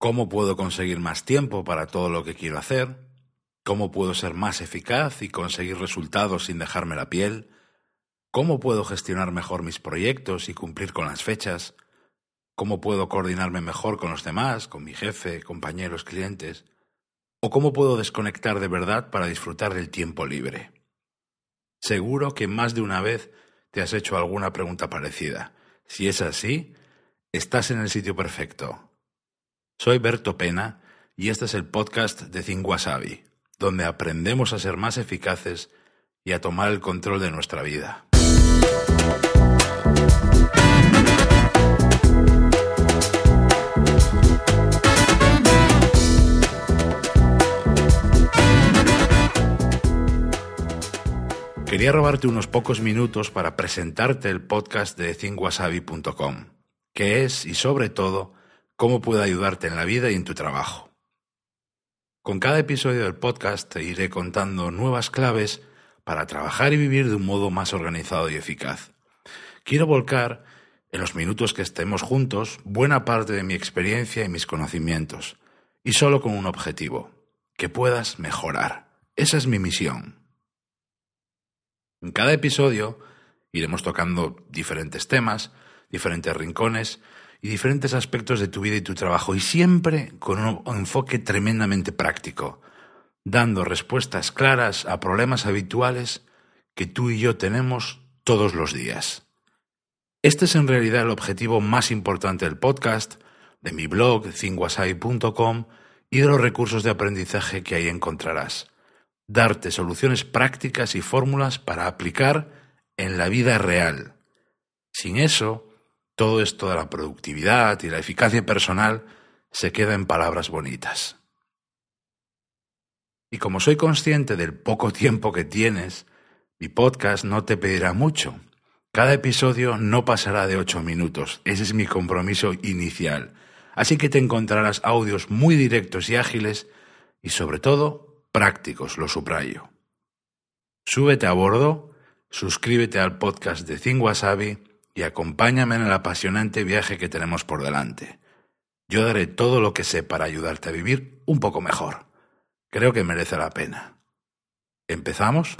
cómo puedo conseguir más tiempo para todo lo que quiero hacer, cómo puedo ser más eficaz y conseguir resultados sin dejarme la piel, cómo puedo gestionar mejor mis proyectos y cumplir con las fechas, cómo puedo coordinarme mejor con los demás, con mi jefe, compañeros, clientes, o cómo puedo desconectar de verdad para disfrutar del tiempo libre. Seguro que más de una vez te has hecho alguna pregunta parecida. Si es así, estás en el sitio perfecto. Soy Berto Pena y este es el podcast de Think Wasabi, donde aprendemos a ser más eficaces y a tomar el control de nuestra vida. Quería robarte unos pocos minutos para presentarte el podcast de thinkwasabi.com, que es, y sobre todo, cómo puede ayudarte en la vida y en tu trabajo. Con cada episodio del podcast te iré contando nuevas claves para trabajar y vivir de un modo más organizado y eficaz. Quiero volcar, en los minutos que estemos juntos, buena parte de mi experiencia y mis conocimientos, y solo con un objetivo, que puedas mejorar. Esa es mi misión. En cada episodio iremos tocando diferentes temas, diferentes rincones y diferentes aspectos de tu vida y tu trabajo, y siempre con un enfoque tremendamente práctico, dando respuestas claras a problemas habituales que tú y yo tenemos todos los días. Este es en realidad el objetivo más importante del podcast, de mi blog, cinguasai.com y de los recursos de aprendizaje que ahí encontrarás darte soluciones prácticas y fórmulas para aplicar en la vida real. Sin eso, todo esto de la productividad y la eficacia personal se queda en palabras bonitas. Y como soy consciente del poco tiempo que tienes, mi podcast no te pedirá mucho. Cada episodio no pasará de ocho minutos. Ese es mi compromiso inicial. Así que te encontrarás audios muy directos y ágiles y sobre todo prácticos, lo subrayo. Súbete a bordo, suscríbete al podcast de Think Wasabi y acompáñame en el apasionante viaje que tenemos por delante. Yo daré todo lo que sé para ayudarte a vivir un poco mejor. Creo que merece la pena. ¿Empezamos?